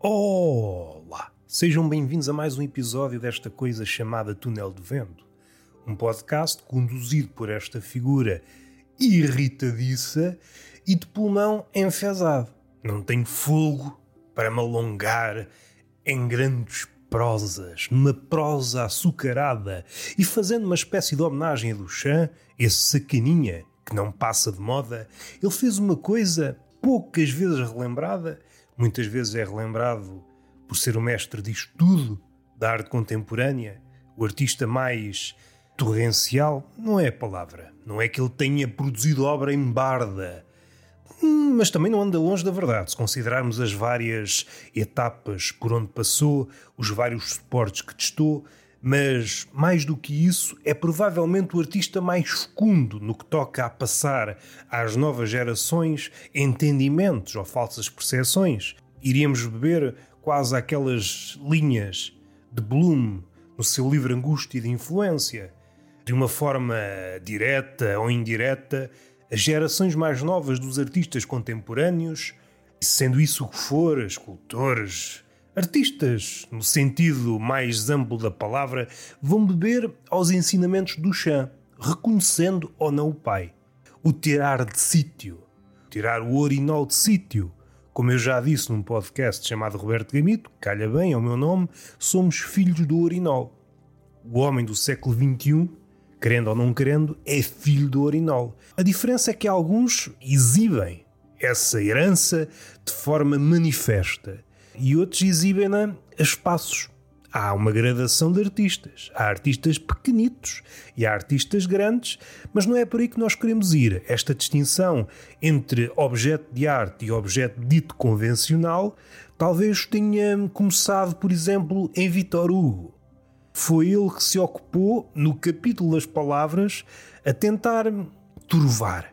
Olá! Sejam bem-vindos a mais um episódio desta coisa chamada Túnel de Vento. Um podcast conduzido por esta figura irritadiça e de pulmão enfesado. Não tenho fogo para me alongar em grandes prosas, numa prosa açucarada e fazendo uma espécie de homenagem a Duchamp, esse sacaninha que não passa de moda, ele fez uma coisa poucas vezes relembrada muitas vezes é relembrado por ser o mestre disto tudo, da arte contemporânea, o artista mais torrencial, não é a palavra. Não é que ele tenha produzido obra em barda, hum, mas também não anda longe da verdade, se considerarmos as várias etapas por onde passou, os vários suportes que testou, mas mais do que isso, é provavelmente o artista mais fecundo no que toca a passar às novas gerações entendimentos ou falsas percepções. Iríamos beber quase aquelas linhas de Bloom no seu livro Angústia de Influência, de uma forma direta ou indireta, as gerações mais novas dos artistas contemporâneos, sendo isso o que for, escultores, Artistas, no sentido mais amplo da palavra, vão beber aos ensinamentos do chã, reconhecendo ou não o pai. O tirar de sítio, tirar o orinol de sítio. Como eu já disse num podcast chamado Roberto Gamito, calha bem ao meu nome, somos filhos do orinol. O homem do século XXI, querendo ou não querendo, é filho do orinol. A diferença é que alguns exibem essa herança de forma manifesta e outros exibem-na a espaços. Há uma gradação de artistas. Há artistas pequenitos e há artistas grandes, mas não é por aí que nós queremos ir. Esta distinção entre objeto de arte e objeto dito convencional talvez tenha começado, por exemplo, em Vitor Hugo. Foi ele que se ocupou, no capítulo das palavras, a tentar turvar.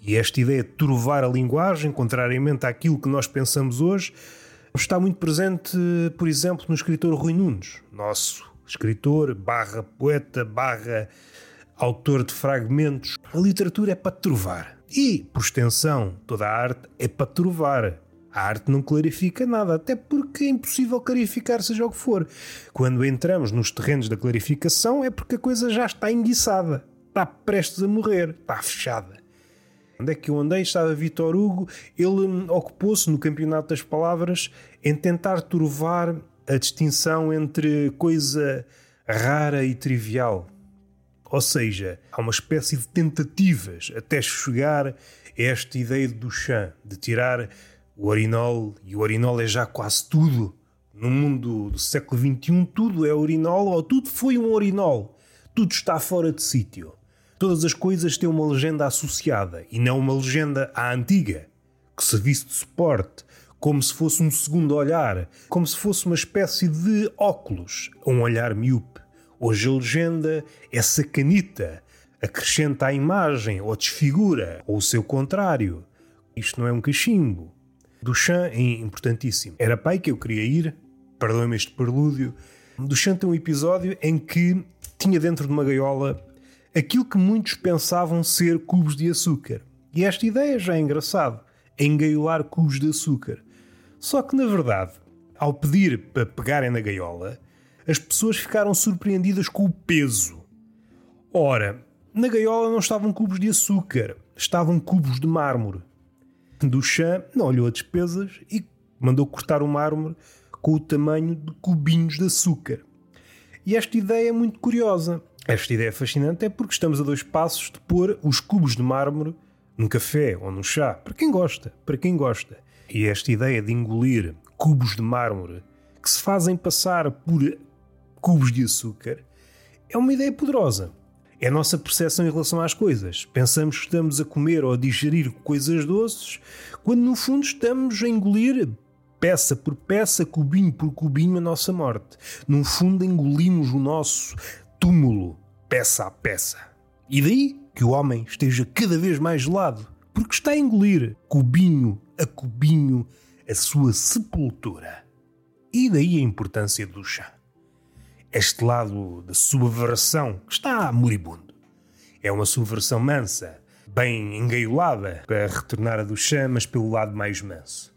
E esta ideia de turvar a linguagem, contrariamente àquilo que nós pensamos hoje, está muito presente, por exemplo, no escritor Rui Nunes, nosso escritor, barra poeta, barra autor de fragmentos. A literatura é para trovar. E, por extensão, toda a arte é para trovar. A arte não clarifica nada, até porque é impossível clarificar seja o que for. Quando entramos nos terrenos da clarificação é porque a coisa já está enguiçada, está prestes a morrer, está fechada. Onde é que eu andei? Estava Vitor Hugo. Ele ocupou-se no Campeonato das Palavras em tentar turvar a distinção entre coisa rara e trivial. Ou seja, há uma espécie de tentativas até chegar a esta ideia do chã, de tirar o urinol, e o urinol é já quase tudo. No mundo do século XXI, tudo é urinol ou tudo foi um urinol. Tudo está fora de sítio. Todas as coisas têm uma legenda associada e não uma legenda à antiga, que serviço de suporte, como se fosse um segundo olhar, como se fosse uma espécie de óculos, um olhar miúpe. Hoje a legenda é sacanita, acrescenta à imagem ou desfigura, ou o seu contrário. Isto não é um cachimbo. Duchamp é importantíssimo. Era pai que eu queria ir, perdoe-me este prelúdio. Duchamp tem um episódio em que tinha dentro de uma gaiola aquilo que muitos pensavam ser cubos de açúcar. E esta ideia já é engraçado, engaiolar cubos de açúcar. Só que, na verdade, ao pedir para pegarem na gaiola, as pessoas ficaram surpreendidas com o peso. Ora, na gaiola não estavam cubos de açúcar, estavam cubos de mármore. Duchamp não olhou a despesas e mandou cortar o mármore com o tamanho de cubinhos de açúcar. E esta ideia é muito curiosa. Esta ideia fascinante é porque estamos a dois passos de pôr os cubos de mármore num café ou num chá, para quem gosta, para quem gosta. E esta ideia de engolir cubos de mármore que se fazem passar por cubos de açúcar é uma ideia poderosa. É a nossa percepção em relação às coisas. Pensamos que estamos a comer ou a digerir coisas doces, quando no fundo estamos a engolir peça por peça, cubinho por cubinho, a nossa morte. No fundo, engolimos o nosso túmulo, peça a peça. E daí que o homem esteja cada vez mais gelado, porque está a engolir, cubinho a cubinho, a sua sepultura. E daí a importância do chá. Este lado da subversão que está moribundo. É uma subversão mansa, bem engaiolada, para retornar a do chá, mas pelo lado mais manso.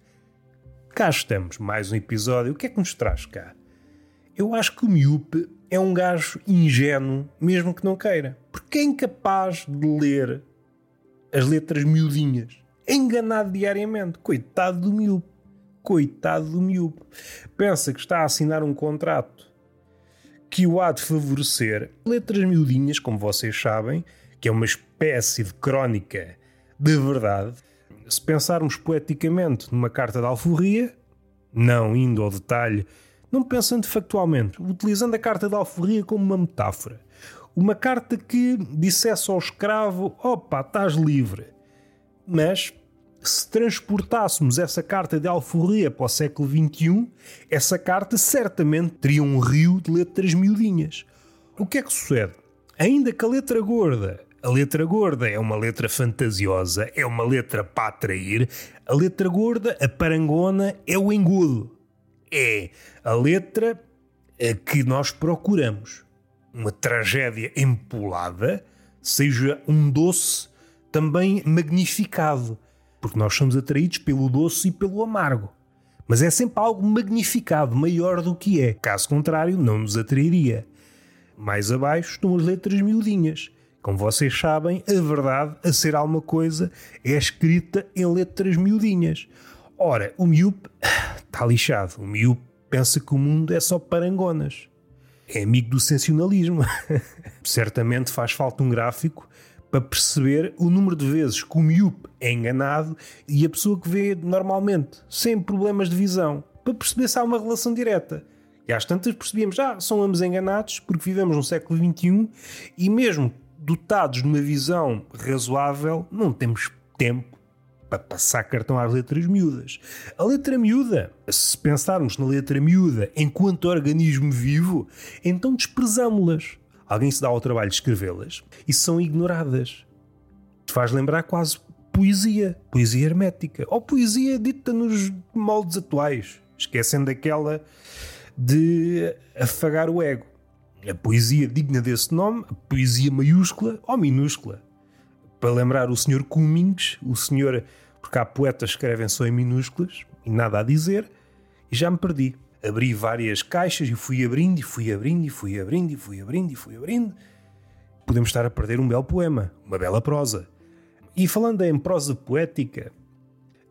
cá estamos, mais um episódio. O que é que nos traz cá? Eu acho que o miúpe é um gajo ingênuo, mesmo que não queira. Porque é incapaz de ler as letras miudinhas. É enganado diariamente. Coitado do miúpe. Coitado do miúpe. Pensa que está a assinar um contrato que o há de favorecer. Letras miudinhas, como vocês sabem, que é uma espécie de crónica de verdade. Se pensarmos poeticamente numa carta de alforria, não indo ao detalhe não pensando factualmente, utilizando a carta da alforria como uma metáfora. Uma carta que dissesse ao escravo: opa, estás livre. Mas, se transportássemos essa carta de alforria para o século XXI, essa carta certamente teria um rio de letras miudinhas. O que é que sucede? Ainda que a letra gorda a letra gorda é uma letra fantasiosa, é uma letra para atrair. A letra gorda, a parangona, é o engodo é a letra que nós procuramos. Uma tragédia empolada, seja um doce também magnificado, porque nós somos atraídos pelo doce e pelo amargo. Mas é sempre algo magnificado, maior do que é. Caso contrário, não nos atrairia. Mais abaixo estão as letras miudinhas. Como vocês sabem, a verdade, a ser alguma coisa, é escrita em letras miudinhas. Ora, o miúpe está lixado. O miúpe pensa que o mundo é só parangonas. É amigo do sensacionalismo. Certamente faz falta um gráfico para perceber o número de vezes que o miúpe é enganado e a pessoa que vê normalmente, sem problemas de visão, para perceber se há uma relação direta. E às tantas percebíamos, ah, são ambos enganados porque vivemos no século XXI e mesmo dotados de uma visão razoável, não temos tempo para passar cartão às letras miúdas. A letra miúda, se pensarmos na letra miúda enquanto organismo vivo, então desprezamos-las. Alguém se dá ao trabalho de escrevê-las e são ignoradas. Faz lembrar quase poesia, poesia hermética, ou poesia dita nos moldes atuais, esquecendo aquela de afagar o ego. A poesia digna desse nome, a poesia maiúscula ou minúscula para lembrar o Sr. Cummings, o senhor, porque há poetas que escrevem só em minúsculas e nada a dizer, e já me perdi. Abri várias caixas e fui abrindo, e fui abrindo, e fui abrindo, e fui abrindo, e fui abrindo. Podemos estar a perder um belo poema, uma bela prosa. E falando em prosa poética,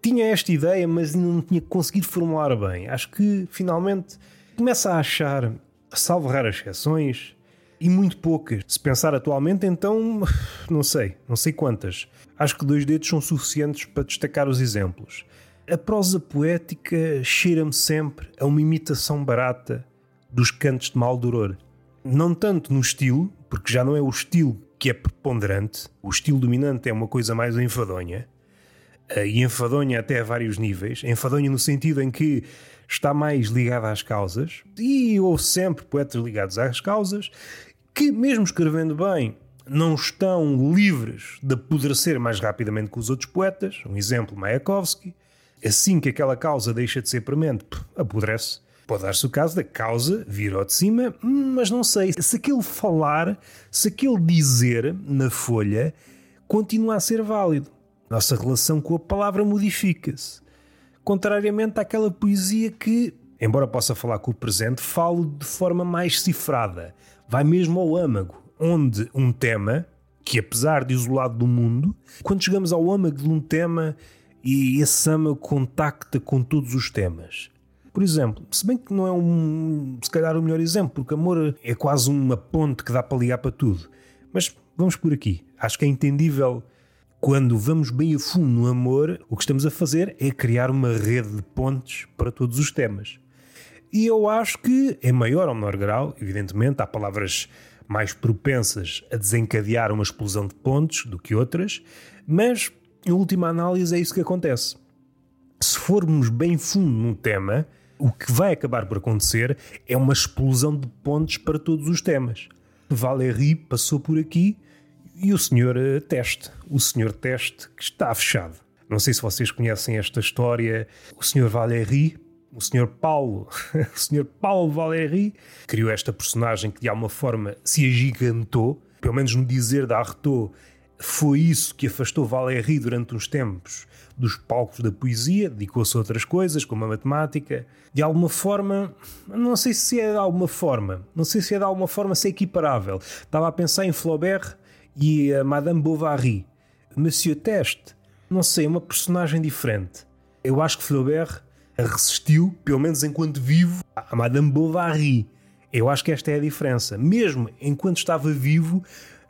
tinha esta ideia, mas ainda não tinha conseguido formular bem. Acho que finalmente começa a achar, salvo raras exceções, e muito poucas. Se pensar atualmente, então, não sei, não sei quantas. Acho que dois dedos são suficientes para destacar os exemplos. A prosa poética cheira-me sempre a uma imitação barata dos cantos de Maldoror. Não tanto no estilo, porque já não é o estilo que é preponderante, o estilo dominante é uma coisa mais enfadonha, eh, e enfadonha até a vários níveis. Enfadonha no sentido em que está mais ligada às causas, e houve sempre poetas ligados às causas, que, mesmo escrevendo bem, não estão livres de apodrecer mais rapidamente que os outros poetas. Um exemplo, Mayakovsky. Assim que aquela causa deixa de ser premente, apodrece. Pode dar-se o caso da causa vir ao de cima, mas não sei se aquele falar, se aquele dizer na folha continua a ser válido. Nossa relação com a palavra modifica-se. Contrariamente àquela poesia que, embora possa falar com o presente, falo de forma mais cifrada, vai mesmo ao âmago, onde um tema, que apesar de isolado do mundo, quando chegamos ao âmago de um tema e esse âmago contacta com todos os temas. Por exemplo, se bem que não é um, se calhar o melhor exemplo, porque amor é quase uma ponte que dá para ligar para tudo. Mas vamos por aqui. Acho que é entendível quando vamos bem a fundo no amor, o que estamos a fazer é criar uma rede de pontes para todos os temas. E eu acho que, em maior ou menor grau, evidentemente, há palavras mais propensas a desencadear uma explosão de pontos do que outras, mas, em última análise, é isso que acontece. Se formos bem fundo num tema, o que vai acabar por acontecer é uma explosão de pontos para todos os temas. Valéry passou por aqui e o senhor eh, Teste, o senhor Teste que está fechado. Não sei se vocês conhecem esta história. O senhor Valéry o Sr. Paulo, o Sr. Paulo Valéry, criou esta personagem que de alguma forma se agigantou, pelo menos no dizer da Artaud, foi isso que afastou Valéry durante uns tempos dos palcos da poesia, dedicou-se a outras coisas, como a matemática. De alguma forma, não sei se é de alguma forma, não sei se é de alguma forma se é equiparável. Estava a pensar em Flaubert e a Madame Bovary. Monsieur Teste, não sei, é uma personagem diferente. Eu acho que Flaubert resistiu, pelo menos enquanto vivo, a Madame Bovary. Eu acho que esta é a diferença. Mesmo enquanto estava vivo,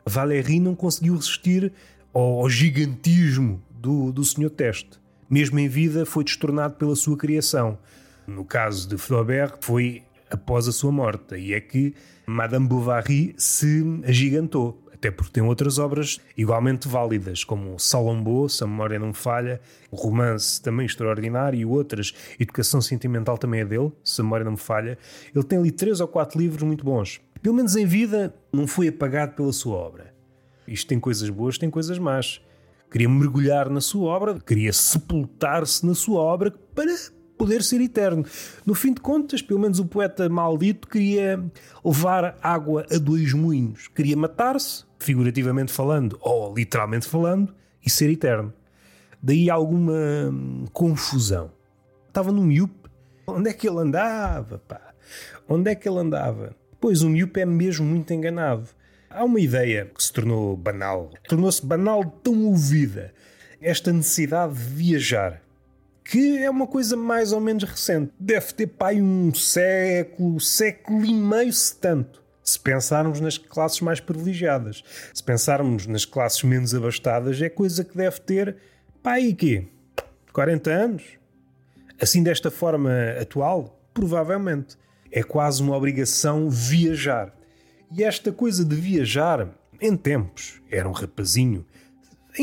Valéry não conseguiu resistir ao gigantismo do, do Sr. Teste. Mesmo em vida, foi destornado pela sua criação. No caso de Flaubert, foi após a sua morte. E é que Madame Bovary se agigantou. Até porque tem outras obras igualmente válidas, como Salombo, se a memória não falha, romance também extraordinário e outras. Educação Sentimental também é dele, se a memória não me falha. Ele tem ali três ou quatro livros muito bons. Pelo menos em vida, não foi apagado pela sua obra. Isto tem coisas boas, tem coisas más queria mergulhar na sua obra, queria sepultar-se na sua obra para poder ser eterno. No fim de contas, pelo menos o poeta maldito queria levar água a dois moinhos. Queria matar-se, figurativamente falando, ou literalmente falando, e ser eterno. Daí alguma hum, confusão. Estava no miúpe. Onde é que ele andava, pá? Onde é que ele andava? Pois o miúpe é mesmo muito enganado. Há uma ideia que se tornou banal, tornou-se banal tão ouvida, esta necessidade de viajar, que é uma coisa mais ou menos recente. Deve ter pai um século, século e meio, se tanto. Se pensarmos nas classes mais privilegiadas, se pensarmos nas classes menos abastadas, é coisa que deve ter pai e quê? 40 anos? Assim desta forma atual? Provavelmente. É quase uma obrigação viajar. E esta coisa de viajar, em tempos, era um rapazinho,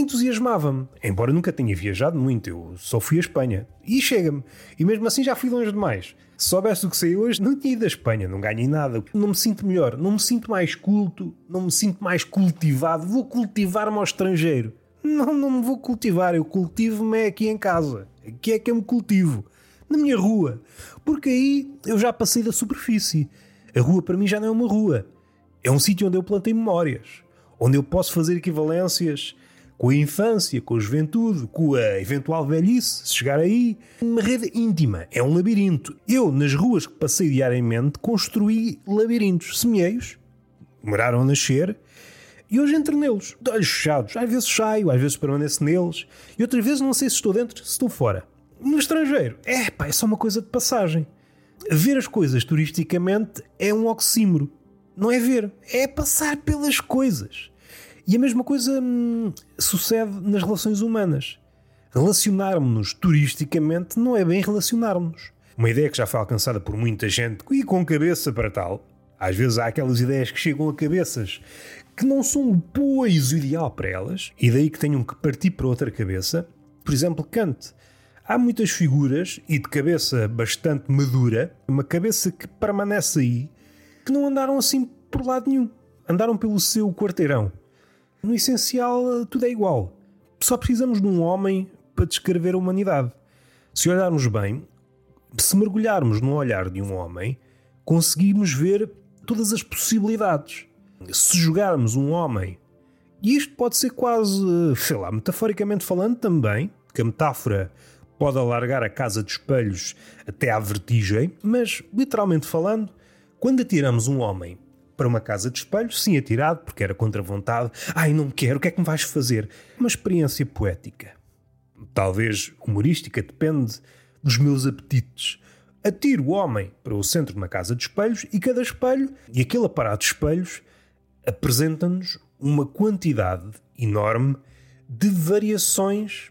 entusiasmava-me. Embora nunca tenha viajado muito, eu só fui à Espanha. E chega-me. E mesmo assim já fui longe demais. Se soubesse o que sei hoje, não tinha ido à Espanha, não ganhei nada. Não me sinto melhor, não me sinto mais culto, não me sinto mais cultivado. Vou cultivar-me ao estrangeiro. Não, não me vou cultivar, eu cultivo-me aqui em casa. Aqui é que eu me cultivo. Na minha rua. Porque aí eu já passei da superfície. A rua para mim já não é uma rua. É um sítio onde eu plantei memórias, onde eu posso fazer equivalências com a infância, com a juventude, com a eventual velhice, se chegar aí. Uma rede íntima, é um labirinto. Eu, nas ruas que passei diariamente, construí labirintos, semeeios, demoraram a nascer, e hoje entro neles, de olhos fechados. Às vezes saio, às vezes permaneço neles, e outras vezes não sei se estou dentro, se estou fora. No estrangeiro, é pá, é só uma coisa de passagem. Ver as coisas turisticamente é um oxímoro não é ver, é passar pelas coisas. E a mesma coisa hum, sucede nas relações humanas. Relacionarmos-nos turisticamente não é bem relacionarmos. Uma ideia que já foi alcançada por muita gente e com cabeça para tal. Às vezes há aquelas ideias que chegam a cabeças que não são o poiso ideal para elas, e daí que tenham que partir para outra cabeça. Por exemplo, Kant. Há muitas figuras, e de cabeça bastante madura, uma cabeça que permanece aí, que não andaram assim por lado nenhum. Andaram pelo seu quarteirão. No essencial, tudo é igual. Só precisamos de um homem para descrever a humanidade. Se olharmos bem, se mergulharmos no olhar de um homem, conseguimos ver todas as possibilidades. Se jogarmos um homem, e isto pode ser quase, sei lá, metaforicamente falando também, que a metáfora pode alargar a casa de espelhos até à vertigem, mas literalmente falando, quando atiramos um homem para uma casa de espelhos, sim atirado, porque era contra vontade, ai, não quero, o que é que me vais fazer? Uma experiência poética. Talvez humorística, depende dos meus apetites. Atiro o homem para o centro de uma casa de espelhos e cada espelho, e aquele aparato de espelhos, apresenta-nos uma quantidade enorme de variações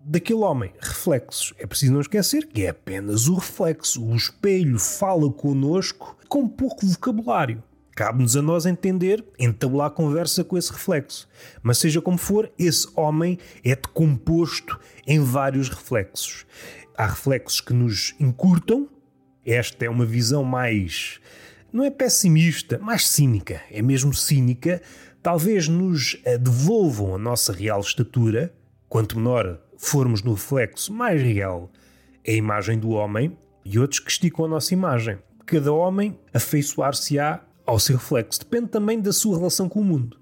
daquele homem. Reflexos. É preciso não esquecer que é apenas o reflexo. O espelho fala connosco com pouco vocabulário. Cabe-nos a nós entender, entabular conversa com esse reflexo. Mas seja como for, esse homem é decomposto em vários reflexos. Há reflexos que nos encurtam. Esta é uma visão mais. não é pessimista, mais cínica. É mesmo cínica. Talvez nos devolvam a nossa real estatura. Quanto menor formos no reflexo mais real é a imagem do homem e outros que esticam a nossa imagem. Cada homem afeiçoar-se-á ao seu reflexo. Depende também da sua relação com o mundo.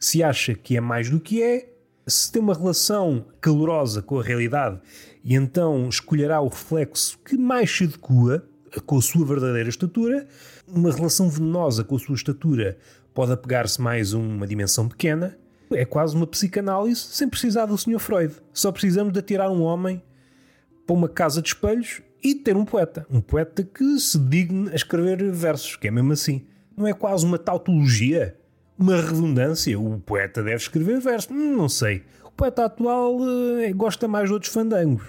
se acha que é mais do que é, se tem uma relação calorosa com a realidade e então escolherá o reflexo que mais se adequa com a sua verdadeira estatura, uma relação venenosa com a sua estatura pode apegar-se mais a uma dimensão pequena, é quase uma psicanálise sem precisar do Sr. Freud. Só precisamos de atirar um homem para uma casa de espelhos e ter um poeta. Um poeta que se digne a escrever versos, que é mesmo assim. Não é quase uma tautologia? Uma redundância? O poeta deve escrever versos? Hum, não sei. O poeta atual uh, gosta mais de outros fandangos.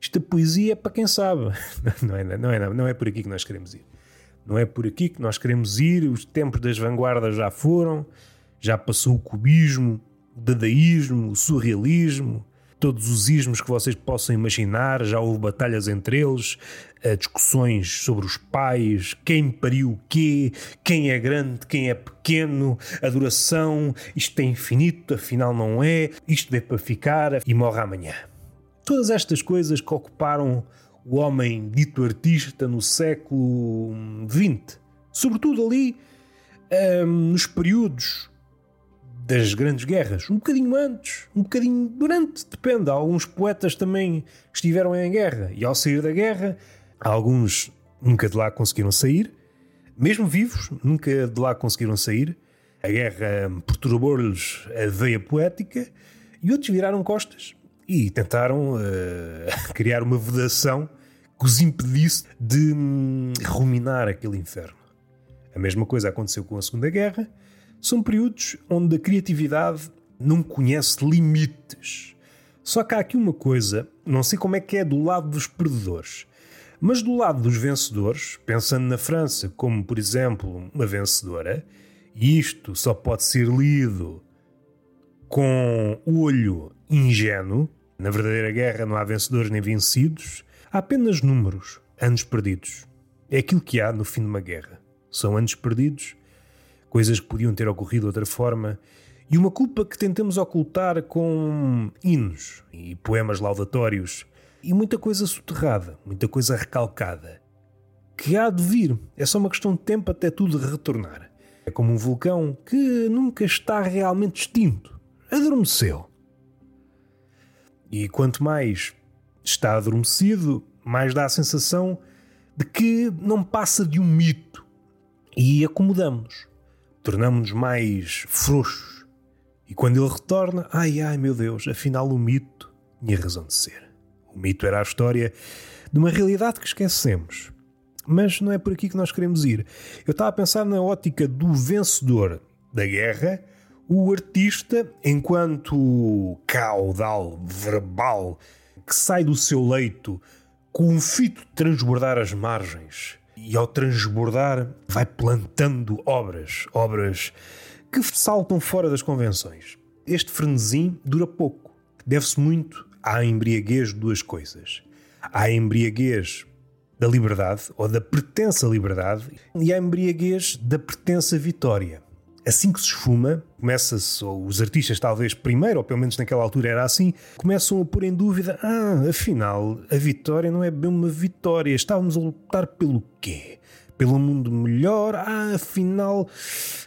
Isto a poesia é para quem sabe. Não é, não, é, não é por aqui que nós queremos ir. Não é por aqui que nós queremos ir. Os tempos das vanguardas já foram. Já passou o cubismo, o dadaísmo, o surrealismo, todos os ismos que vocês possam imaginar, já houve batalhas entre eles, eh, discussões sobre os pais, quem pariu o quê, quem é grande, quem é pequeno, adoração, isto é infinito, afinal não é, isto veio para ficar e morre amanhã. Todas estas coisas que ocuparam o homem dito artista no século XX, sobretudo ali um, ehm, nos períodos das grandes guerras, um bocadinho antes, um bocadinho durante, depende. Alguns poetas também estiveram em guerra e ao sair da guerra, alguns nunca de lá conseguiram sair, mesmo vivos, nunca de lá conseguiram sair. A guerra perturbou-lhes a veia poética e outros viraram costas e tentaram uh, criar uma vedação que os impedisse de hum, ruminar aquele inferno. A mesma coisa aconteceu com a Segunda Guerra são períodos onde a criatividade não conhece limites. Só que há aqui uma coisa, não sei como é que é do lado dos perdedores, mas do lado dos vencedores, pensando na França como, por exemplo, uma vencedora, e isto só pode ser lido com olho ingênuo, na verdadeira guerra não há vencedores nem vencidos, há apenas números, anos perdidos. É aquilo que há no fim de uma guerra. São anos perdidos coisas que podiam ter ocorrido de outra forma, e uma culpa que tentamos ocultar com hinos e poemas laudatórios e muita coisa soterrada, muita coisa recalcada. Que há de vir, é só uma questão de tempo até tudo retornar. É como um vulcão que nunca está realmente extinto, adormeceu. E quanto mais está adormecido, mais dá a sensação de que não passa de um mito. E acomodamos tornamos-nos mais frouxos. E quando ele retorna, ai ai meu Deus, afinal o mito tinha razão de ser. O mito era a história de uma realidade que esquecemos. Mas não é por aqui que nós queremos ir. Eu estava a pensar na ótica do vencedor da guerra, o artista, enquanto caudal verbal que sai do seu leito com um fito de transbordar as margens e ao transbordar vai plantando obras, obras que saltam fora das convenções. Este frenesim dura pouco. Deve-se muito à embriaguez de duas coisas. À embriaguez da liberdade, ou da pertença à liberdade, e à embriaguez da pertença à vitória assim que se esfuma, começa-se, ou os artistas talvez primeiro, ou pelo menos naquela altura era assim, começam a pôr em dúvida: ah, afinal, a vitória não é bem uma vitória, estávamos a lutar pelo quê? Pelo mundo melhor? Ah, afinal,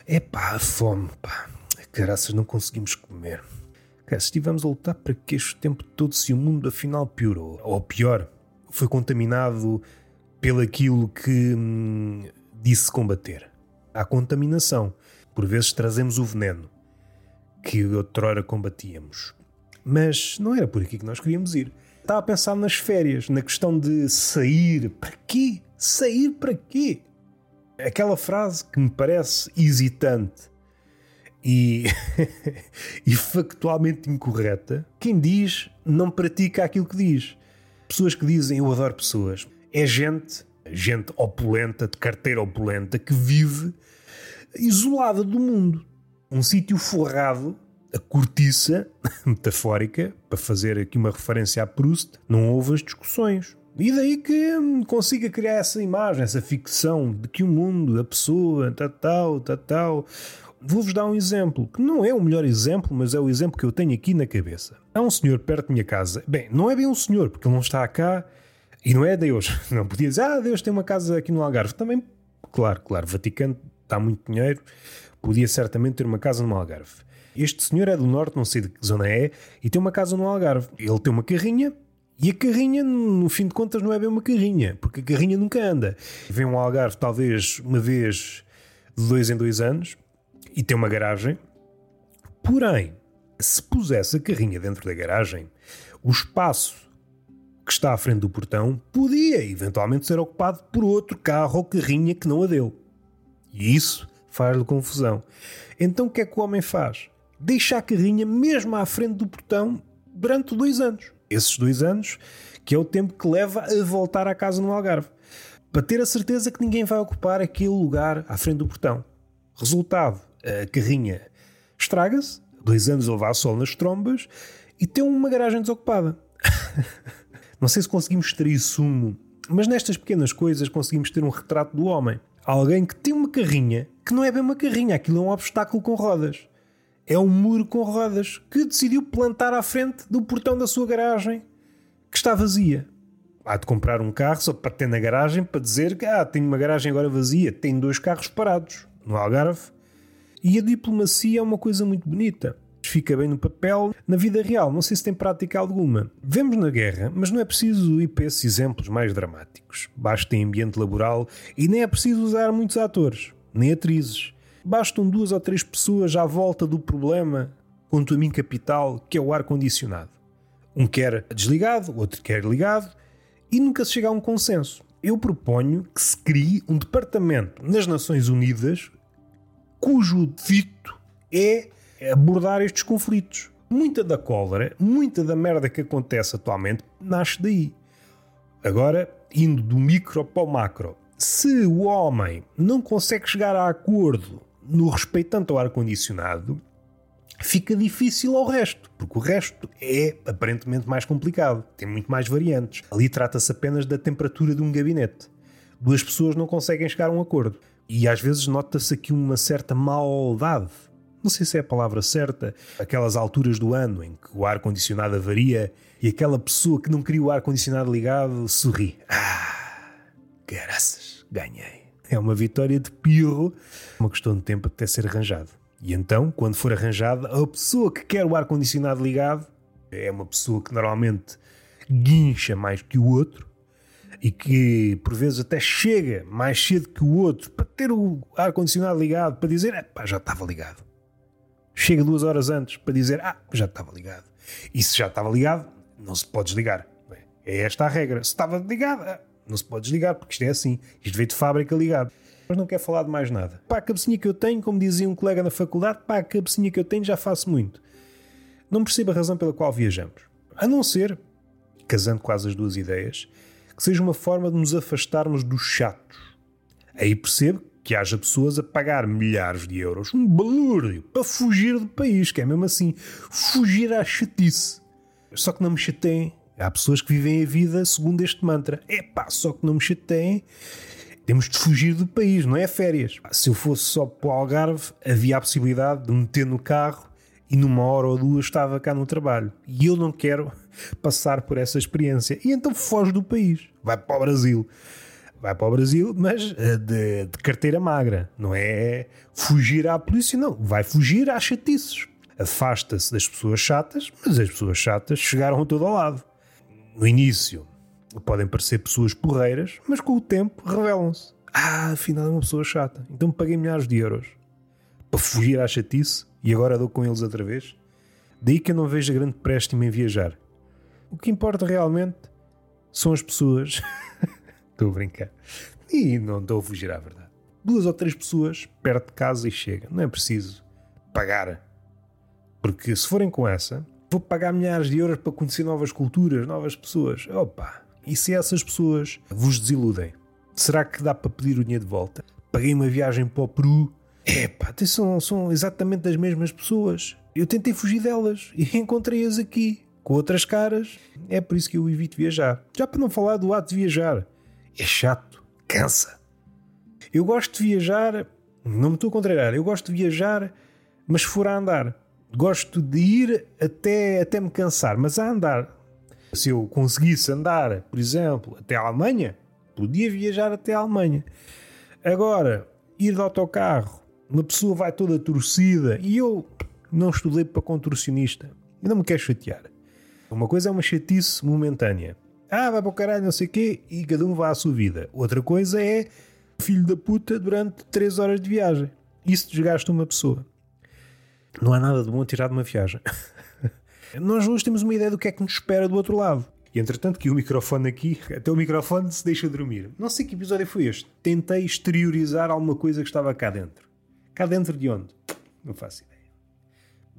é pá, a fome, pá, graças não conseguimos comer. Se estivemos a lutar para que este tempo todo se o mundo afinal piorou, ou pior, foi contaminado pelo aquilo que hum, disse combater. A contaminação. Por vezes trazemos o veneno que outrora combatíamos. Mas não era por aqui que nós queríamos ir. Estava a pensar nas férias, na questão de sair. Para quê? Sair para quê? Aquela frase que me parece hesitante e, e factualmente incorreta. Quem diz não pratica aquilo que diz. Pessoas que dizem eu adoro pessoas. É gente, gente opulenta, de carteira opulenta, que vive isolada do mundo. Um sítio forrado, a cortiça, metafórica, para fazer aqui uma referência a Proust, não houve as discussões. E daí que consiga criar essa imagem, essa ficção de que o mundo, a pessoa, tal, tal, tal, tal. Vou-vos dar um exemplo, que não é o melhor exemplo, mas é o exemplo que eu tenho aqui na cabeça. Há um senhor perto da minha casa. Bem, não é bem um senhor, porque ele não está cá e não é Deus. Não podia dizer, ah, Deus tem uma casa aqui no Algarve. Também, claro, claro, Vaticano está muito dinheiro, podia certamente ter uma casa no Algarve. Este senhor é do norte, não sei de que zona é, e tem uma casa no Algarve. Ele tem uma carrinha, e a carrinha, no fim de contas, não é bem uma carrinha, porque a carrinha nunca anda. Vem um Algarve, talvez uma vez de dois em dois anos, e tem uma garagem. Porém, se pusesse a carrinha dentro da garagem, o espaço que está à frente do portão podia eventualmente ser ocupado por outro carro ou carrinha que não a dele. E isso faz-lhe confusão. Então o que é que o homem faz? Deixa a carrinha mesmo à frente do portão durante dois anos. Esses dois anos, que é o tempo que leva a voltar à casa no Algarve. Para ter a certeza que ninguém vai ocupar aquele lugar à frente do portão. Resultado, a carrinha estraga-se, dois anos a levar sol nas trombas e tem uma garagem desocupada. Não sei se conseguimos extrair sumo, mas nestas pequenas coisas conseguimos ter um retrato do homem. Alguém que tem uma carrinha que não é bem uma carrinha, aquilo é um obstáculo com rodas. É um muro com rodas que decidiu plantar à frente do portão da sua garagem que está vazia. Há de comprar um carro só para ter na garagem para dizer que ah, tenho uma garagem agora vazia, tenho dois carros parados no Algarve. E a diplomacia é uma coisa muito bonita fica bem no papel, na vida real, não sei se tem prática alguma. Vemos na guerra, mas não é preciso ir para esses exemplos mais dramáticos. Basta em ambiente laboral e nem é preciso usar muitos atores, nem atrizes. Bastam duas ou três pessoas à volta do problema quanto a mim capital, que é o ar-condicionado. Um quer desligado, outro quer ligado, e nunca se chega a um consenso. Eu proponho que se crie um departamento nas Nações Unidas cujo dito é abordar estes conflitos. Muita da cólera, muita da merda que acontece atualmente nasce daí. Agora, indo do micro para o macro, se o homem não consegue chegar a acordo no respeitante ao ar-condicionado, fica difícil ao resto, porque o resto é aparentemente mais complicado, tem muito mais variantes. Ali trata-se apenas da temperatura de um gabinete. Duas pessoas não conseguem chegar a um acordo. E às vezes nota-se aqui uma certa maldade não sei se é a palavra certa, aquelas alturas do ano em que o ar-condicionado avaria e aquela pessoa que não queria o ar-condicionado ligado sorri. Ah, graças, ganhei. É uma vitória de pirro, uma questão de tempo até ser arranjado. E então, quando for arranjado, a pessoa que quer o ar-condicionado ligado é uma pessoa que normalmente guincha mais que o outro e que por vezes até chega mais cedo que o outro para ter o ar-condicionado ligado, para dizer, pá, já estava ligado chega duas horas antes para dizer: Ah, já estava ligado. E se já estava ligado, não se pode desligar. É esta a regra. Se estava ligado, ah, não se pode desligar, porque isto é assim. Isto veio de fábrica ligado. Mas não quer falar de mais nada. Pá, a cabecinha que eu tenho, como dizia um colega na faculdade, pá, a cabecinha que eu tenho já faço muito. Não percebo a razão pela qual viajamos. A não ser, casando quase as duas ideias, que seja uma forma de nos afastarmos dos chatos. Aí percebo que haja pessoas a pagar milhares de euros, um balúrdio, para fugir do país, que é mesmo assim, fugir à chatice. Só que não me chateiem. Há pessoas que vivem a vida segundo este mantra. É pá, só que não me chateiem. Temos de fugir do país, não é férias. Se eu fosse só para o Algarve, havia a possibilidade de meter no carro e numa hora ou duas estava cá no trabalho. E eu não quero passar por essa experiência. E então foge do país. Vai para o Brasil vai para o Brasil, mas eh, de, de, carteira magra. Não é fugir à polícia, não. Vai fugir às chatices. Afasta-se das pessoas chatas, mas as pessoas chatas chegaram a todo ao lado. No início podem parecer pessoas porreiras, mas com o tempo revelam-se. Ah, afinal é uma pessoa chata. Então paguei milhares de euros para fugir à chatice e agora dou com eles outra vez. Daí que eu não vejo grande préstimo em viajar. O que importa realmente são as pessoas Estou a brincar. E não estou a fugir à verdade. Duas ou três pessoas perto de casa e chega. Não é preciso pagar. Porque se forem com essa, vou pagar milhares de euros para conhecer novas culturas, novas pessoas. Opa! E se essas pessoas vos desiludem? Será que dá para pedir o dinheiro de volta? Paguei uma viagem para o Peru. Epá, são, são exatamente as mesmas pessoas. Eu tentei fugir delas e encontrei-as aqui, com outras caras. É por isso que eu evito viajar. Já para não falar do ato de viajar é chato, cansa. Eu gosto de viajar, não me estou a contrariar, eu gosto de viajar, mas for a andar. Gosto de ir até, até me cansar, mas a andar. Se eu conseguisse andar, por exemplo, até a Alemanha, podia viajar até a Alemanha. Agora, ir de autocarro, uma pessoa vai toda torcida e eu não estudei para contorcionista. E não me quero chatear. Uma coisa é uma chatice momentânea. Ah, vai para o caralho, não sei o quê, e cada um vai à sua vida. Outra coisa é filho da puta durante 3 horas de viagem. Isso desgasta uma pessoa. Não há nada de bom a tirar de uma viagem. Nós hoje temos uma ideia do que é que nos espera do outro lado. E entretanto que o microfone aqui, até o microfone se deixa dormir. Não sei que episódio foi este. Tentei exteriorizar alguma coisa que estava cá dentro. Cá dentro de onde? Não faço.